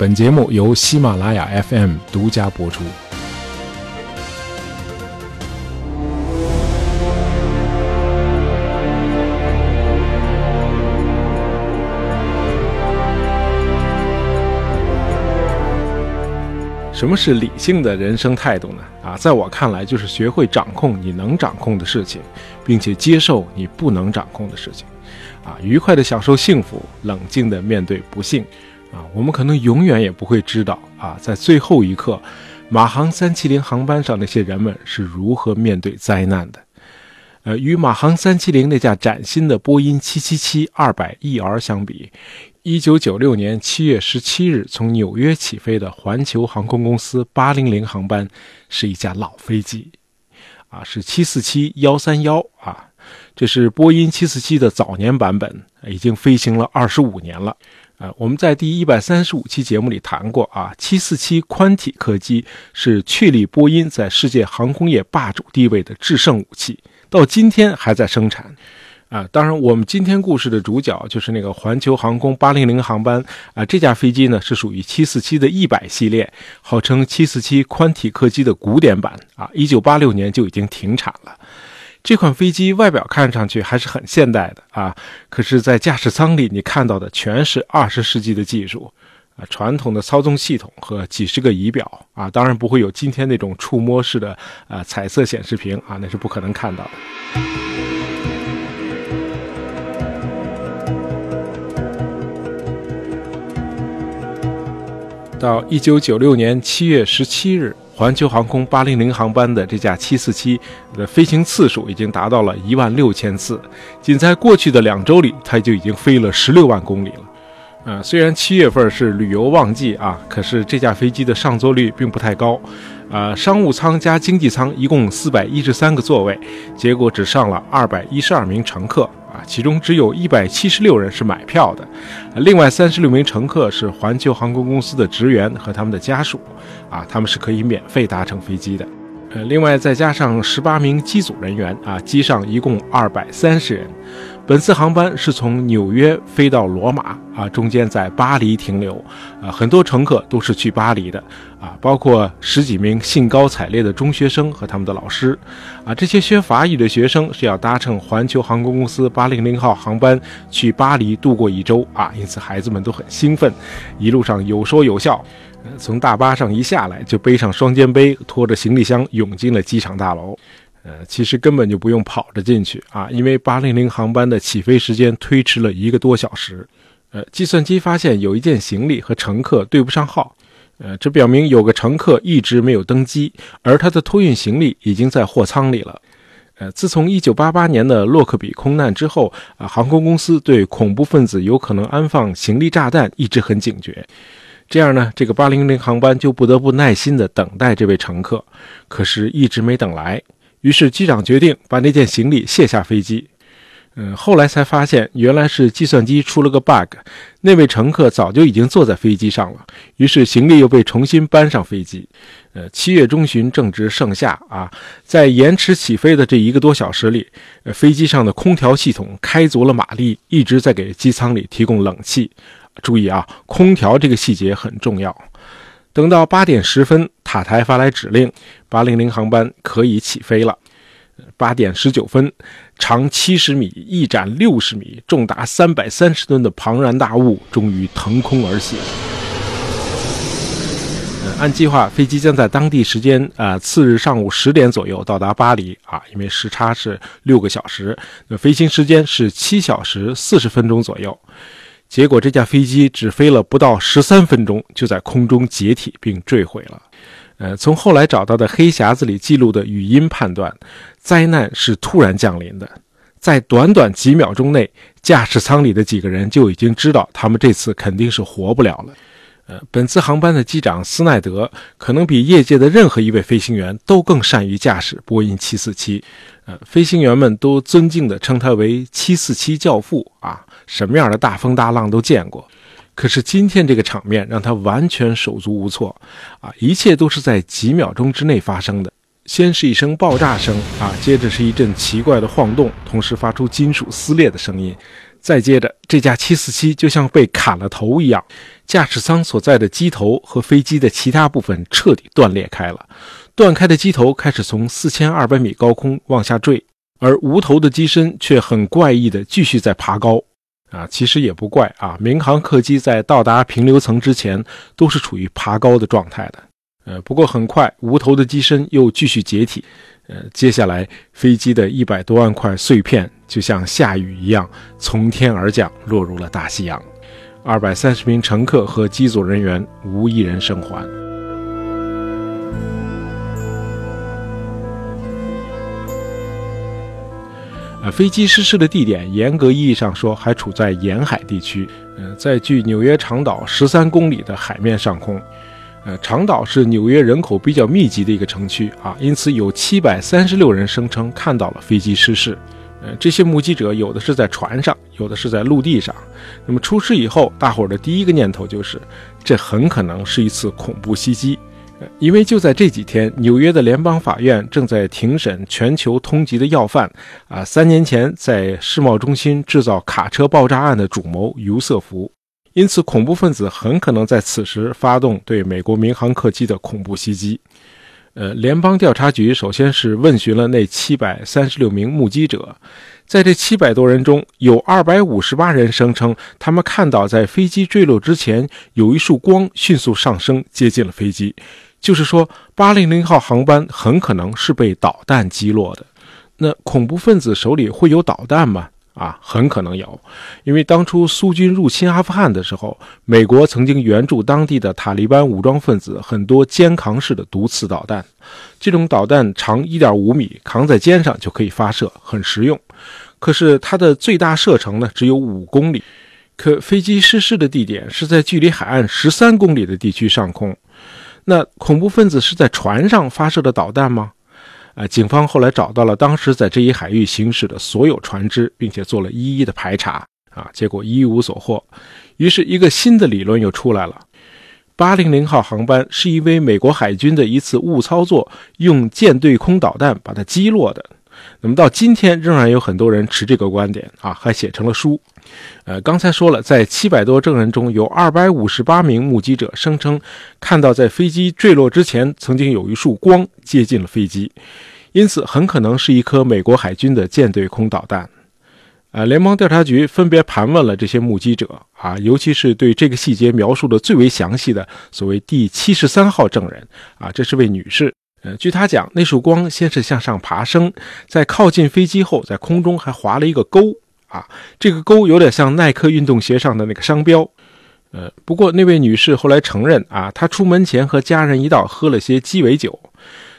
本节目由喜马拉雅 FM 独家播出。什么是理性的人生态度呢？啊，在我看来，就是学会掌控你能掌控的事情，并且接受你不能掌控的事情。啊，愉快的享受幸福，冷静的面对不幸。啊，我们可能永远也不会知道啊，在最后一刻，马航三七零航班上那些人们是如何面对灾难的。呃，与马航三七零那架崭新的波音七七七二百 ER 相比。一九九六年七月十七日从纽约起飞的环球航空公司八零零航班是一架老飞机，啊，是七四七幺三幺啊，这是波音七四七的早年版本，已经飞行了二十五年了。啊，我们在第一百三十五期节目里谈过啊，七四七宽体客机是确立波音在世界航空业霸主地位的制胜武器，到今天还在生产。啊，当然，我们今天故事的主角就是那个环球航空八零零航班啊。这架飞机呢是属于七四七的一百系列，号称七四七宽体客机的古典版啊。一九八六年就已经停产了。这款飞机外表看上去还是很现代的啊，可是，在驾驶舱里你看到的全是二十世纪的技术啊，传统的操纵系统和几十个仪表啊，当然不会有今天那种触摸式的啊彩色显示屏啊，那是不可能看到的。到一九九六年七月十七日，环球航空八零零航班的这架七四七的飞行次数已经达到了一万六千次，仅在过去的两周里，它就已经飞了十六万公里了。呃，虽然七月份是旅游旺季啊，可是这架飞机的上座率并不太高。啊，商务舱加经济舱一共四百一十三个座位，结果只上了二百一十二名乘客。其中只有一百七十六人是买票的，另外三十六名乘客是环球航空公司的职员和他们的家属，啊，他们是可以免费搭乘飞机的。呃，另外再加上十八名机组人员，啊，机上一共二百三十人。本次航班是从纽约飞到罗马啊，中间在巴黎停留啊，很多乘客都是去巴黎的啊，包括十几名兴高采烈的中学生和他们的老师啊，这些学法语的学生是要搭乘环球航空公司八零零号航班去巴黎度过一周啊，因此孩子们都很兴奋，一路上有说有笑，从大巴上一下来就背上双肩背，拖着行李箱涌进了机场大楼。呃，其实根本就不用跑着进去啊，因为八零零航班的起飞时间推迟了一个多小时。呃，计算机发现有一件行李和乘客对不上号，呃，这表明有个乘客一直没有登机，而他的托运行李已经在货舱里了。呃，自从一九八八年的洛克比空难之后啊，航空公司对恐怖分子有可能安放行李炸弹一直很警觉。这样呢，这个八零零航班就不得不耐心地等待这位乘客，可是一直没等来。于是机长决定把那件行李卸下飞机。嗯，后来才发现原来是计算机出了个 bug，那位乘客早就已经坐在飞机上了。于是行李又被重新搬上飞机。呃，七月中旬正值盛夏啊，在延迟起飞的这一个多小时里，呃，飞机上的空调系统开足了马力，一直在给机舱里提供冷气。注意啊，空调这个细节很重要。等到八点十分，塔台发来指令，八零零航班可以起飞了。八点十九分，长七十米、翼展六十米、重达三百三十吨的庞然大物终于腾空而起。按计划，飞机将在当地时间啊次日上午十点左右到达巴黎啊，因为时差是六个小时，那飞行时间是七小时四十分钟左右。结果，这架飞机只飞了不到十三分钟，就在空中解体并坠毁了。呃，从后来找到的黑匣子里记录的语音判断，灾难是突然降临的。在短短几秒钟内，驾驶舱里的几个人就已经知道他们这次肯定是活不了了。呃，本次航班的机长斯奈德可能比业界的任何一位飞行员都更善于驾驶波音747。呃，飞行员们都尊敬地称他为“七四七教父”啊。什么样的大风大浪都见过，可是今天这个场面让他完全手足无措啊！一切都是在几秒钟之内发生的。先是一声爆炸声啊，接着是一阵奇怪的晃动，同时发出金属撕裂的声音，再接着，这架747就像被砍了头一样，驾驶舱所在的机头和飞机的其他部分彻底断裂开了。断开的机头开始从4200米高空往下坠，而无头的机身却很怪异的继续在爬高。啊，其实也不怪啊，民航客机在到达平流层之前都是处于爬高的状态的。呃，不过很快，无头的机身又继续解体。呃，接下来飞机的一百多万块碎片就像下雨一样从天而降，落入了大西洋。二百三十名乘客和机组人员无一人生还。呃，飞机失事的地点，严格意义上说还处在沿海地区，呃，在距纽约长岛十三公里的海面上空。呃，长岛是纽约人口比较密集的一个城区啊，因此有七百三十六人声称看到了飞机失事。呃，这些目击者有的是在船上，有的是在陆地上。那么出事以后，大伙儿的第一个念头就是，这很可能是一次恐怖袭击。因为就在这几天，纽约的联邦法院正在庭审全球通缉的要犯啊，三年前在世贸中心制造卡车爆炸案的主谋尤瑟夫。因此，恐怖分子很可能在此时发动对美国民航客机的恐怖袭击。呃，联邦调查局首先是问询了那七百三十六名目击者，在这七百多人中，有二百五十八人声称他们看到在飞机坠落之前有一束光迅速上升，接近了飞机，就是说，八零零号航班很可能是被导弹击落的。那恐怖分子手里会有导弹吗？啊，很可能有，因为当初苏军入侵阿富汗的时候，美国曾经援助当地的塔利班武装分子很多肩扛式的毒刺导弹。这种导弹长1.5米，扛在肩上就可以发射，很实用。可是它的最大射程呢，只有五公里。可飞机失事的地点是在距离海岸十三公里的地区上空，那恐怖分子是在船上发射的导弹吗？啊，警方后来找到了当时在这一海域行驶的所有船只，并且做了一一的排查。啊，结果一无所获。于是，一个新的理论又出来了：八零零号航班是因为美国海军的一次误操作，用舰对空导弹把它击落的。那么到今天，仍然有很多人持这个观点啊，还写成了书。呃，刚才说了，在七百多证人中有二百五十八名目击者声称看到在飞机坠落之前，曾经有一束光接近了飞机，因此很可能是一颗美国海军的舰对空导弹。呃，联邦调查局分别盘问了这些目击者啊，尤其是对这个细节描述的最为详细的所谓第七十三号证人啊，这是位女士。呃，据他讲，那束光先是向上爬升，在靠近飞机后，在空中还划了一个钩。啊，这个钩有点像耐克运动鞋上的那个商标，呃，不过那位女士后来承认啊，她出门前和家人一道喝了些鸡尾酒。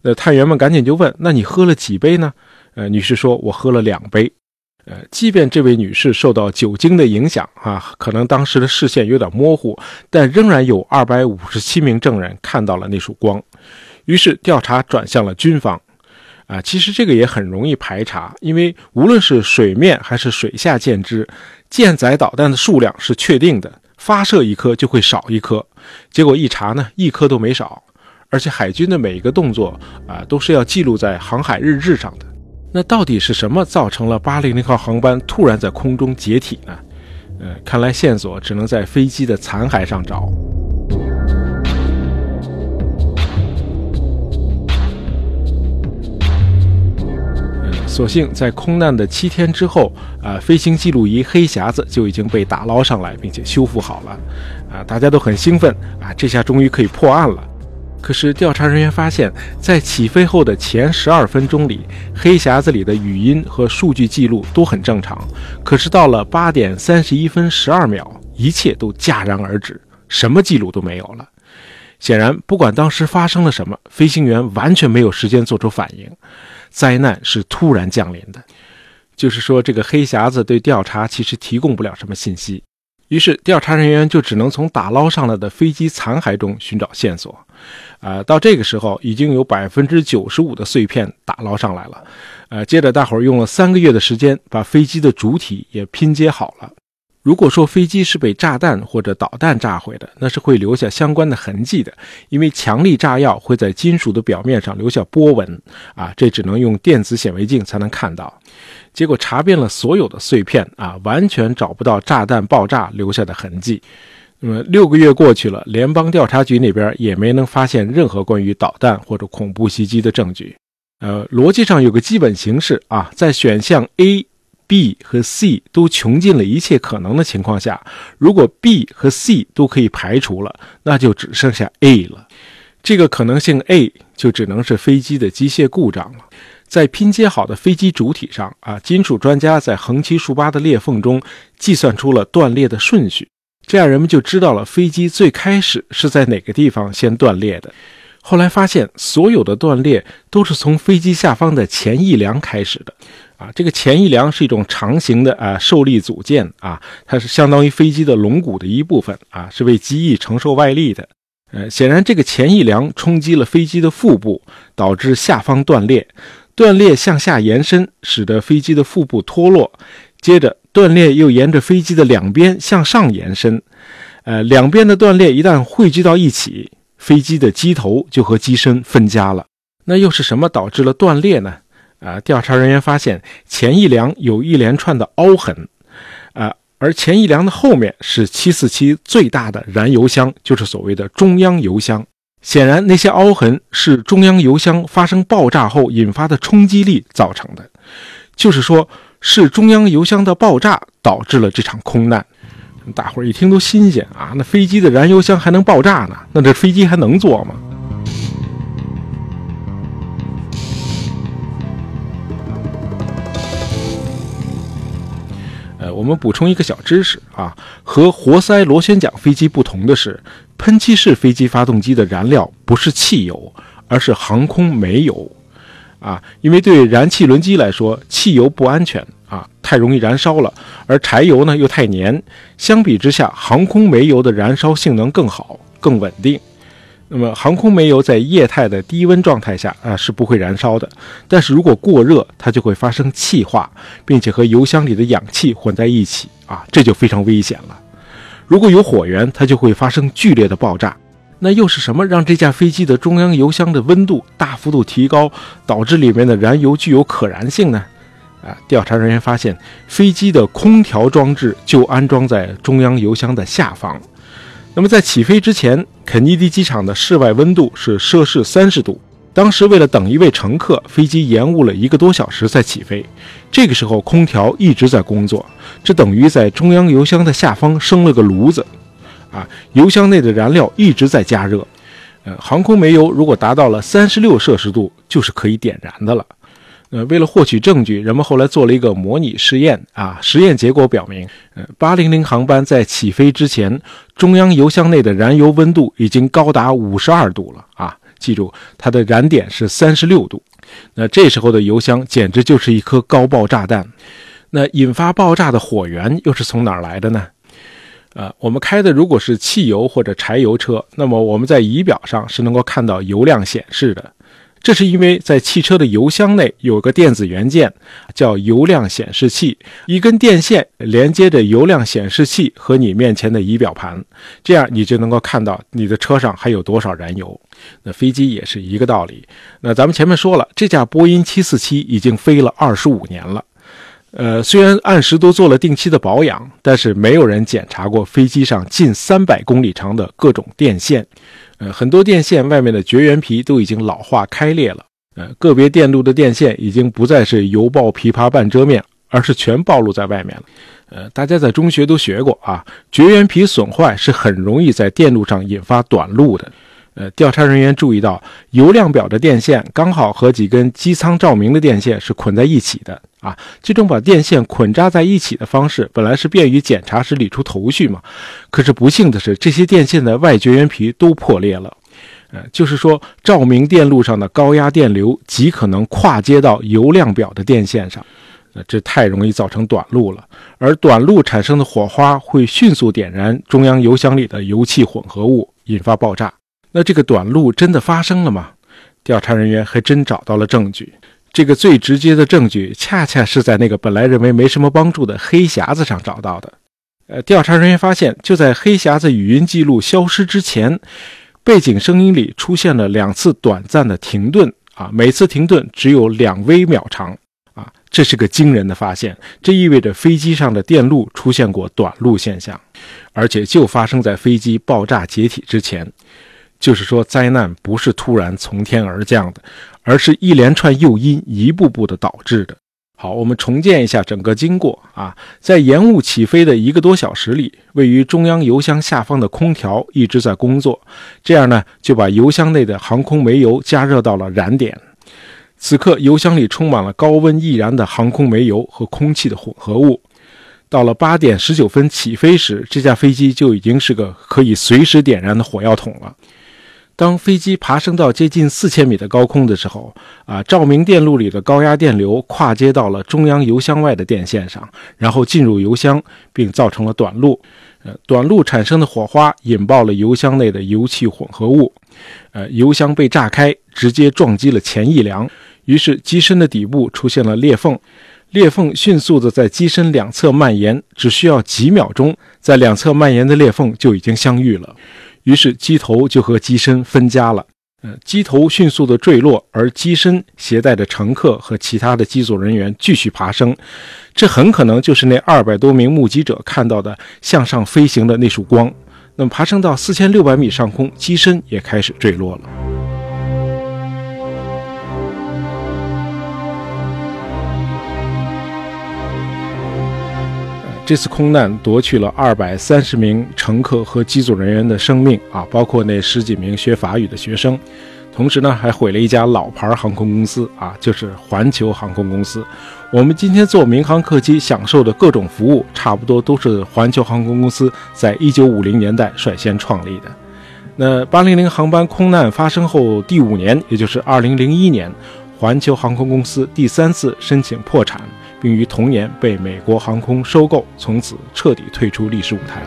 那探员们赶紧就问：“那你喝了几杯呢？”呃，女士说：“我喝了两杯。”呃，即便这位女士受到酒精的影响啊，可能当时的视线有点模糊，但仍然有二百五十七名证人看到了那束光。于是调查转向了军方。啊，其实这个也很容易排查，因为无论是水面还是水下舰只，舰载导弹的数量是确定的，发射一颗就会少一颗。结果一查呢，一颗都没少，而且海军的每一个动作啊，都是要记录在航海日志上的。那到底是什么造成了八零零号航班突然在空中解体呢？呃，看来线索只能在飞机的残骸上找。所幸在空难的七天之后，啊，飞行记录仪黑匣子就已经被打捞上来，并且修复好了，啊，大家都很兴奋，啊，这下终于可以破案了。可是调查人员发现，在起飞后的前十二分钟里，黑匣子里的语音和数据记录都很正常，可是到了八点三十一分十二秒，一切都戛然而止，什么记录都没有了。显然，不管当时发生了什么，飞行员完全没有时间做出反应。灾难是突然降临的，就是说，这个黑匣子对调查其实提供不了什么信息。于是，调查人员就只能从打捞上来的飞机残骸中寻找线索。啊，到这个时候，已经有百分之九十五的碎片打捞上来了。呃，接着，大伙儿用了三个月的时间，把飞机的主体也拼接好了。如果说飞机是被炸弹或者导弹炸毁的，那是会留下相关的痕迹的，因为强力炸药会在金属的表面上留下波纹啊，这只能用电子显微镜才能看到。结果查遍了所有的碎片啊，完全找不到炸弹爆炸留下的痕迹。那么六个月过去了，联邦调查局那边也没能发现任何关于导弹或者恐怖袭击的证据。呃，逻辑上有个基本形式啊，在选项 A、B 和 C 都穷尽了一切可能的情况下，如果 B 和 C 都可以排除了，那就只剩下 A 了。这个可能性 A 就只能是飞机的机械故障了。在拼接好的飞机主体上啊，金属专家在横七竖八的裂缝中计算出了断裂的顺序，这样人们就知道了飞机最开始是在哪个地方先断裂的。后来发现，所有的断裂都是从飞机下方的前翼梁开始的。啊，这个前翼梁是一种长形的啊受力组件啊，它是相当于飞机的龙骨的一部分啊，是为机翼承受外力的。呃，显然这个前翼梁冲击了飞机的腹部，导致下方断裂，断裂向下延伸，使得飞机的腹部脱落。接着，断裂又沿着飞机的两边向上延伸。呃，两边的断裂一旦汇聚到一起，飞机的机头就和机身分家了。那又是什么导致了断裂呢？啊，调查人员发现前翼梁有一连串的凹痕。啊。而前翼梁的后面是747最大的燃油箱，就是所谓的中央油箱。显然，那些凹痕是中央油箱发生爆炸后引发的冲击力造成的，就是说，是中央油箱的爆炸导致了这场空难。大伙儿一听都新鲜啊，那飞机的燃油箱还能爆炸呢？那这飞机还能坐吗？我们补充一个小知识啊，和活塞螺旋桨飞机不同的是，喷气式飞机发动机的燃料不是汽油，而是航空煤油啊。因为对燃气轮机来说，汽油不安全啊，太容易燃烧了；而柴油呢又太黏。相比之下，航空煤油的燃烧性能更好，更稳定。那么，航空煤油在液态的低温状态下啊是不会燃烧的，但是如果过热，它就会发生气化，并且和油箱里的氧气混在一起啊，这就非常危险了。如果有火源，它就会发生剧烈的爆炸。那又是什么让这架飞机的中央油箱的温度大幅度提高，导致里面的燃油具有可燃性呢？啊，调查人员发现，飞机的空调装置就安装在中央油箱的下方。那么在起飞之前，肯尼迪机场的室外温度是摄氏三十度。当时为了等一位乘客，飞机延误了一个多小时才起飞。这个时候，空调一直在工作，这等于在中央油箱的下方生了个炉子。啊，油箱内的燃料一直在加热。呃，航空煤油如果达到了三十六摄氏度，就是可以点燃的了。呃，为了获取证据，人们后来做了一个模拟试验啊。实验结果表明，呃，八零零航班在起飞之前，中央油箱内的燃油温度已经高达五十二度了啊！记住，它的燃点是三十六度。那这时候的油箱简直就是一颗高爆炸弹。那引发爆炸的火源又是从哪来的呢？呃，我们开的如果是汽油或者柴油车，那么我们在仪表上是能够看到油量显示的。这是因为在汽车的油箱内有个电子元件，叫油量显示器，一根电线连接着油量显示器和你面前的仪表盘，这样你就能够看到你的车上还有多少燃油。那飞机也是一个道理。那咱们前面说了，这架波音747已经飞了二十五年了，呃，虽然按时都做了定期的保养，但是没有人检查过飞机上近三百公里长的各种电线。呃，很多电线外面的绝缘皮都已经老化开裂了。呃，个别电路的电线已经不再是油爆琵琶半遮面，而是全暴露在外面了。呃，大家在中学都学过啊，绝缘皮损坏是很容易在电路上引发短路的。呃，调查人员注意到，油量表的电线刚好和几根机舱照明的电线是捆在一起的啊。这种把电线捆扎在一起的方式，本来是便于检查时理出头绪嘛。可是不幸的是，这些电线的外绝缘皮都破裂了。呃，就是说，照明电路上的高压电流极可能跨接到油量表的电线上，呃，这太容易造成短路了。而短路产生的火花会迅速点燃中央油箱里的油气混合物，引发爆炸。那这个短路真的发生了吗？调查人员还真找到了证据。这个最直接的证据，恰恰是在那个本来认为没什么帮助的黑匣子上找到的。呃，调查人员发现，就在黑匣子语音记录消失之前，背景声音里出现了两次短暂的停顿，啊，每次停顿只有两微秒长，啊，这是个惊人的发现，这意味着飞机上的电路出现过短路现象，而且就发生在飞机爆炸解体之前。就是说，灾难不是突然从天而降的，而是一连串诱因一步步的导致的。好，我们重建一下整个经过啊，在延误起飞的一个多小时里，位于中央油箱下方的空调一直在工作，这样呢就把油箱内的航空煤油加热到了燃点。此刻，油箱里充满了高温易燃的航空煤油和空气的混合物。到了八点十九分起飞时，这架飞机就已经是个可以随时点燃的火药桶了。当飞机爬升到接近四千米的高空的时候，啊，照明电路里的高压电流跨接到了中央油箱外的电线上，然后进入油箱，并造成了短路。呃，短路产生的火花引爆了油箱内的油气混合物，呃，油箱被炸开，直接撞击了前翼梁，于是机身的底部出现了裂缝，裂缝迅速的在机身两侧蔓延，只需要几秒钟，在两侧蔓延的裂缝就已经相遇了。于是机头就和机身分家了，呃，机头迅速的坠落，而机身携带着乘客和其他的机组人员继续爬升，这很可能就是那二百多名目击者看到的向上飞行的那束光。那么爬升到四千六百米上空，机身也开始坠落了。这次空难夺去了二百三十名乘客和机组人员的生命啊，包括那十几名学法语的学生，同时呢，还毁了一家老牌航空公司啊，就是环球航空公司。我们今天坐民航客机享受的各种服务，差不多都是环球航空公司在一九五零年代率先创立的。那八零零航班空难发生后第五年，也就是二零零一年，环球航空公司第三次申请破产。并于同年被美国航空收购，从此彻底退出历史舞台。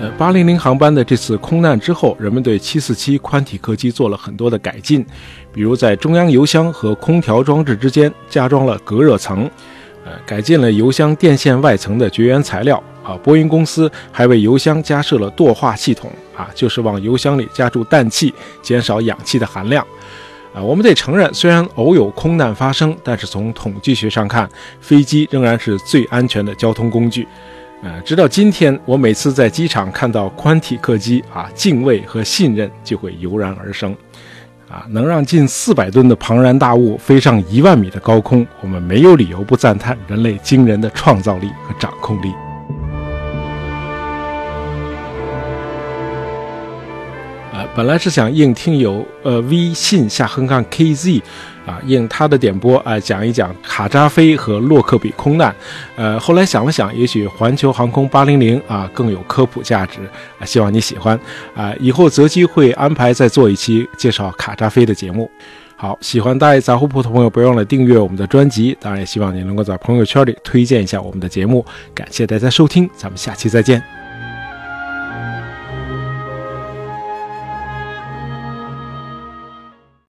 呃，八零零航班的这次空难之后，人们对七四七宽体客机做了很多的改进，比如在中央油箱和空调装置之间加装了隔热层，呃，改进了油箱电线外层的绝缘材料。啊，波音公司还为油箱加设了惰化系统，啊，就是往油箱里加注氮气，减少氧气的含量。啊，我们得承认，虽然偶有空难发生，但是从统计学上看，飞机仍然是最安全的交通工具。呃，直到今天，我每次在机场看到宽体客机，啊，敬畏和信任就会油然而生。啊，能让近四百吨的庞然大物飞上一万米的高空，我们没有理由不赞叹人类惊人的创造力和掌控力。本来是想应听友呃微信下横杠 kz，啊应他的点播啊讲一讲卡扎菲和洛克比空难，呃后来想了想，也许环球航空八零零啊更有科普价值啊，希望你喜欢啊，以后择机会安排再做一期介绍卡扎菲的节目。好，喜欢大爱杂货铺的朋友，别忘了订阅我们的专辑，当然也希望你能够在朋友圈里推荐一下我们的节目。感谢大家收听，咱们下期再见。